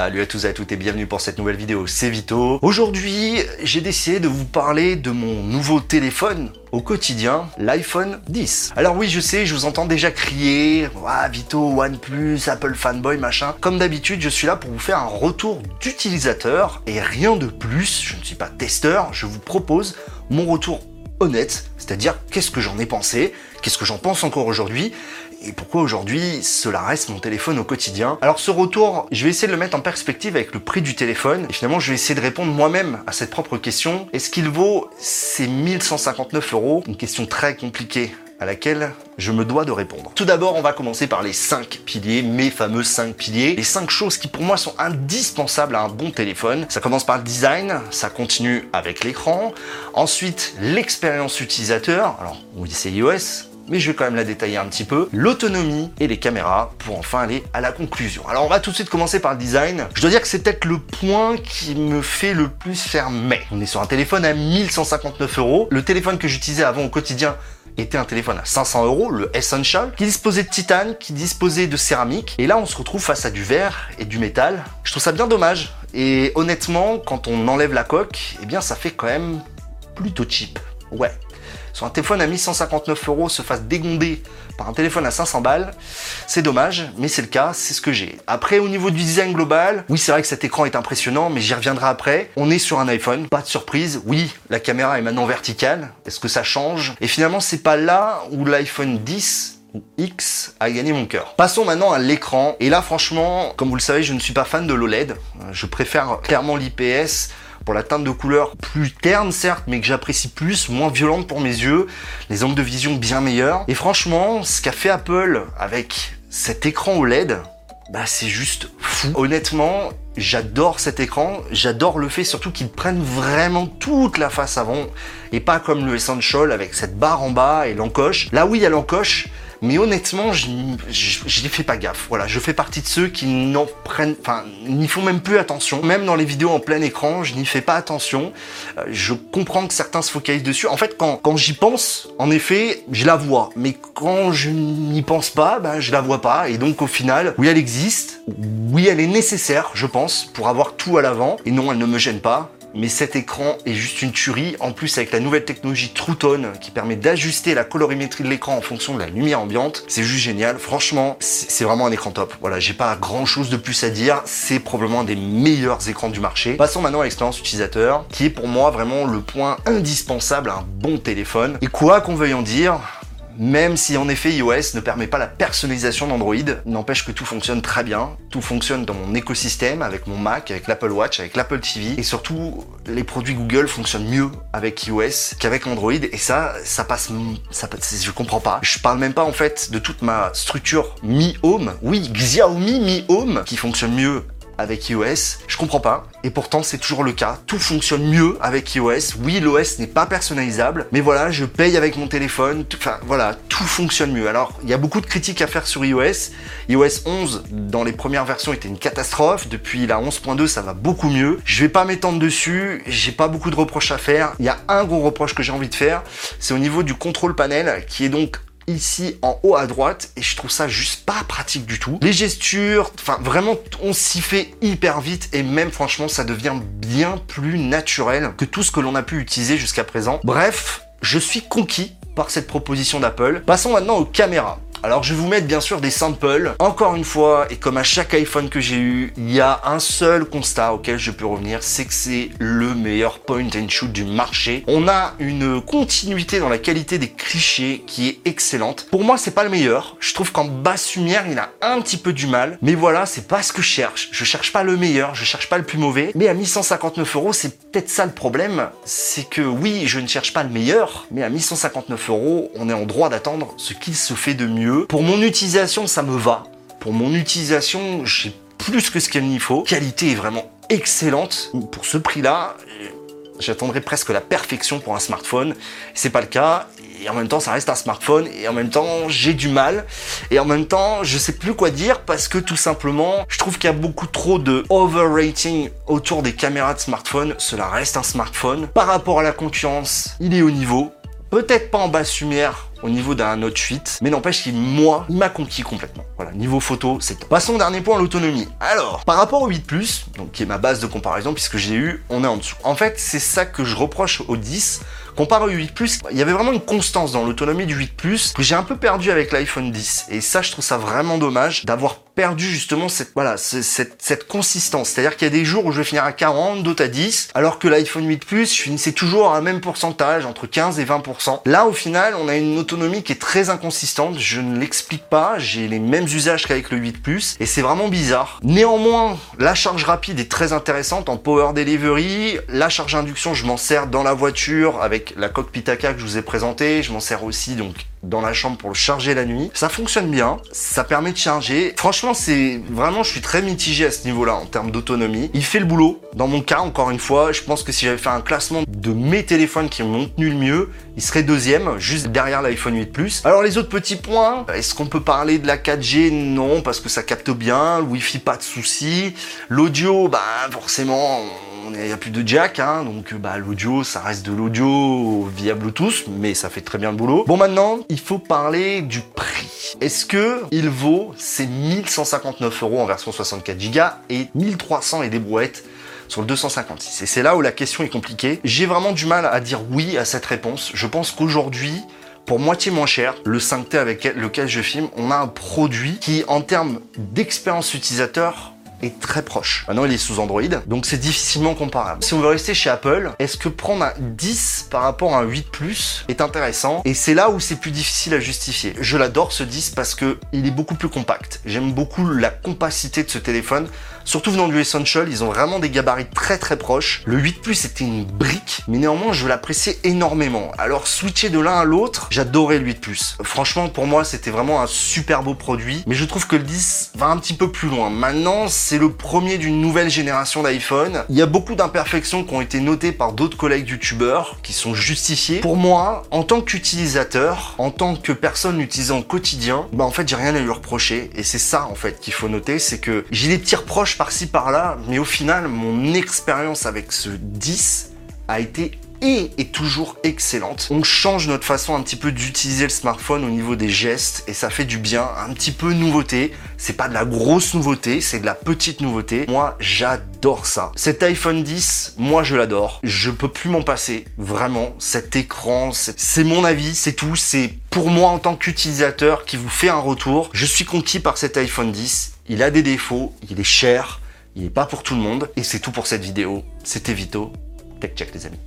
Salut à tous et à toutes et bienvenue pour cette nouvelle vidéo, c'est Vito. Aujourd'hui, j'ai décidé de vous parler de mon nouveau téléphone au quotidien, l'iPhone 10. Alors oui, je sais, je vous entends déjà crier, ah, Vito, OnePlus, Apple fanboy, machin. Comme d'habitude, je suis là pour vous faire un retour d'utilisateur et rien de plus. Je ne suis pas testeur, je vous propose mon retour honnête, c'est-à-dire qu'est-ce que j'en ai pensé, qu'est-ce que j'en pense encore aujourd'hui, et pourquoi aujourd'hui cela reste mon téléphone au quotidien? Alors ce retour, je vais essayer de le mettre en perspective avec le prix du téléphone, et finalement je vais essayer de répondre moi-même à cette propre question. Est-ce qu'il vaut ces 1159 euros? Une question très compliquée à laquelle je me dois de répondre. Tout d'abord, on va commencer par les 5 piliers, mes fameux 5 piliers, les 5 choses qui pour moi sont indispensables à un bon téléphone. Ça commence par le design, ça continue avec l'écran, ensuite l'expérience utilisateur, alors oui c'est iOS, mais je vais quand même la détailler un petit peu, l'autonomie et les caméras pour enfin aller à la conclusion. Alors on va tout de suite commencer par le design. Je dois dire que c'est peut-être le point qui me fait le plus faire. On est sur un téléphone à 1159 euros. Le téléphone que j'utilisais avant au quotidien était un téléphone à 500 euros, le Essential, qui disposait de titane, qui disposait de céramique. Et là, on se retrouve face à du verre et du métal. Je trouve ça bien dommage. Et honnêtement, quand on enlève la coque, eh bien, ça fait quand même plutôt cheap. Ouais, sur un téléphone à 1159 euros se fasse dégonder par un téléphone à 500 balles, c'est dommage, mais c'est le cas, c'est ce que j'ai. Après, au niveau du design global, oui, c'est vrai que cet écran est impressionnant, mais j'y reviendrai après. On est sur un iPhone, pas de surprise. Oui, la caméra est maintenant verticale. Est-ce que ça change? Et finalement, c'est pas là où l'iPhone 10 ou X a gagné mon cœur. Passons maintenant à l'écran. Et là, franchement, comme vous le savez, je ne suis pas fan de l'OLED. Je préfère clairement l'IPS pour la teinte de couleur plus terne certes, mais que j'apprécie plus, moins violente pour mes yeux, les angles de vision bien meilleurs. Et franchement, ce qu'a fait Apple avec cet écran OLED, bah c'est juste fou. Honnêtement, j'adore cet écran, j'adore le fait surtout qu'il prenne vraiment toute la face avant et pas comme le Essential avec cette barre en bas et l'encoche. Là oui, il y a l'encoche, mais honnêtement, je n'y fais pas gaffe. Voilà, je fais partie de ceux qui n'en prennent, enfin, n'y font même plus attention. Même dans les vidéos en plein écran, je n'y fais pas attention. Euh, je comprends que certains se focalisent dessus. En fait, quand, quand j'y pense, en effet, je la vois. Mais quand je n'y pense pas, ben, je la vois pas. Et donc, au final, oui, elle existe. Oui, elle est nécessaire, je pense, pour avoir tout à l'avant. Et non, elle ne me gêne pas mais cet écran est juste une tuerie. En plus, avec la nouvelle technologie True Tone qui permet d'ajuster la colorimétrie de l'écran en fonction de la lumière ambiante, c'est juste génial. Franchement, c'est vraiment un écran top. Voilà, j'ai pas grand chose de plus à dire. C'est probablement un des meilleurs écrans du marché. Passons maintenant à l'expérience utilisateur, qui est pour moi vraiment le point indispensable à un bon téléphone. Et quoi qu'on veuille en dire, même si en effet iOS ne permet pas la personnalisation d'Android, n'empêche que tout fonctionne très bien, tout fonctionne dans mon écosystème avec mon Mac, avec l'Apple Watch, avec l'Apple TV, et surtout les produits Google fonctionnent mieux avec iOS qu'avec Android, et ça, ça passe, ça, je comprends pas. Je parle même pas en fait de toute ma structure Mi Home, oui, Xiaomi Mi Home, qui fonctionne mieux avec iOS. Je comprends pas. Et pourtant, c'est toujours le cas. Tout fonctionne mieux avec iOS. Oui, l'OS n'est pas personnalisable. Mais voilà, je paye avec mon téléphone. Enfin, voilà, tout fonctionne mieux. Alors, il y a beaucoup de critiques à faire sur iOS. iOS 11, dans les premières versions, était une catastrophe. Depuis la 11.2, ça va beaucoup mieux. Je vais pas m'étendre dessus. J'ai pas beaucoup de reproches à faire. Il y a un gros reproche que j'ai envie de faire. C'est au niveau du contrôle panel, qui est donc ici en haut à droite et je trouve ça juste pas pratique du tout. Les gestures, enfin vraiment on s'y fait hyper vite et même franchement ça devient bien plus naturel que tout ce que l'on a pu utiliser jusqu'à présent. Bref, je suis conquis par cette proposition d'Apple. Passons maintenant aux caméras. Alors je vais vous mettre bien sûr des samples. Encore une fois, et comme à chaque iPhone que j'ai eu, il y a un seul constat auquel je peux revenir, c'est que c'est le meilleur point and shoot du marché. On a une continuité dans la qualité des clichés qui est excellente. Pour moi, c'est pas le meilleur. Je trouve qu'en basse lumière, il a un petit peu du mal. Mais voilà, c'est pas ce que je cherche. Je cherche pas le meilleur, je cherche pas le plus mauvais. Mais à 1159 euros, c'est peut-être ça le problème. C'est que oui, je ne cherche pas le meilleur, mais à 1159 euros, on est en droit d'attendre ce qu'il se fait de mieux pour mon utilisation, ça me va. Pour mon utilisation, j'ai plus que ce qu'il y faut. Qualité est vraiment excellente. Pour ce prix-là, j'attendrais presque la perfection pour un smartphone. C'est pas le cas. Et en même temps, ça reste un smartphone. Et en même temps, j'ai du mal. Et en même temps, je sais plus quoi dire parce que tout simplement, je trouve qu'il y a beaucoup trop de overrating autour des caméras de smartphone. Cela reste un smartphone. Par rapport à la concurrence, il est au niveau peut-être pas en basse lumière, au niveau d'un Note 8, mais n'empêche qu'il, moi, il m'a conquis complètement. Voilà, niveau photo, c'est top. Passons au dernier point, l'autonomie. Alors, par rapport au 8 Plus, donc qui est ma base de comparaison, puisque j'ai eu, on est en dessous. En fait, c'est ça que je reproche au 10. Comparé au 8 Plus, il y avait vraiment une constance dans l'autonomie du 8 Plus que j'ai un peu perdu avec l'iPhone 10. Et ça, je trouve ça vraiment dommage d'avoir perdu justement cette, voilà, cette, cette consistance. C'est-à-dire qu'il y a des jours où je vais finir à 40, d'autres à 10, alors que l'iPhone 8 Plus, je finissais toujours à un même pourcentage, entre 15 et 20%. Là, au final, on a une autonomie qui est très inconsistante. Je ne l'explique pas. J'ai les mêmes usages qu'avec le 8 Plus et c'est vraiment bizarre. Néanmoins, la charge rapide est très intéressante en power delivery. La charge induction, je m'en sers dans la voiture avec la cockpit AK que je vous ai présenté. Je m'en sers aussi donc dans la chambre pour le charger la nuit. Ça fonctionne bien, ça permet de charger. Franchement, c'est vraiment, je suis très mitigé à ce niveau-là en termes d'autonomie. Il fait le boulot. Dans mon cas, encore une fois, je pense que si j'avais fait un classement de mes téléphones qui m'ont tenu le mieux, il serait deuxième, juste derrière l'iPhone 8 Plus. Alors les autres petits points, est-ce qu'on peut parler de la 4G Non, parce que ça capte bien. Wi-Fi, pas de souci. L'audio, bah forcément il n'y a plus de jack, hein, donc bah, l'audio, ça reste de l'audio via Bluetooth, mais ça fait très bien le boulot. Bon, maintenant, il faut parler du prix. Est-ce que il vaut ces 1159 euros en version 64 Go et 1300 et des brouettes sur le 256 Et c'est là où la question est compliquée. J'ai vraiment du mal à dire oui à cette réponse. Je pense qu'aujourd'hui, pour moitié moins cher, le 5T avec lequel je filme, on a un produit qui, en termes d'expérience utilisateur, est très proche. Maintenant, il est sous Android, donc c'est difficilement comparable. Si on veut rester chez Apple, est-ce que prendre un 10 par rapport à un 8 Plus est intéressant? Et c'est là où c'est plus difficile à justifier. Je l'adore ce 10 parce que il est beaucoup plus compact. J'aime beaucoup la compacité de ce téléphone. Surtout venant du Essential, ils ont vraiment des gabarits très très proches. Le 8 Plus était une brique, mais néanmoins je l'appréciais énormément. Alors switcher de l'un à l'autre, j'adorais le 8 Plus. Franchement, pour moi, c'était vraiment un super beau produit, mais je trouve que le 10 va un petit peu plus loin. Maintenant, c'est le premier d'une nouvelle génération d'iPhone. Il y a beaucoup d'imperfections qui ont été notées par d'autres collègues youtubeurs qui sont justifiées. Pour moi, en tant qu'utilisateur, en tant que personne l'utilisant au quotidien, bah en fait j'ai rien à lui reprocher et c'est ça en fait qu'il faut noter, c'est que j'ai des petits reproches par-ci par-là, mais au final mon expérience avec ce 10 a été et est toujours excellente. On change notre façon un petit peu d'utiliser le smartphone au niveau des gestes et ça fait du bien, un petit peu nouveauté. C'est pas de la grosse nouveauté, c'est de la petite nouveauté. Moi, j'adore ça. Cet iPhone 10, moi je l'adore. Je peux plus m'en passer. Vraiment, cet écran, c'est mon avis, c'est tout. C'est pour moi en tant qu'utilisateur qui vous fait un retour. Je suis conquis par cet iPhone 10. Il a des défauts, il est cher, il n'est pas pour tout le monde. Et c'est tout pour cette vidéo. C'était Vito. Tech check les amis.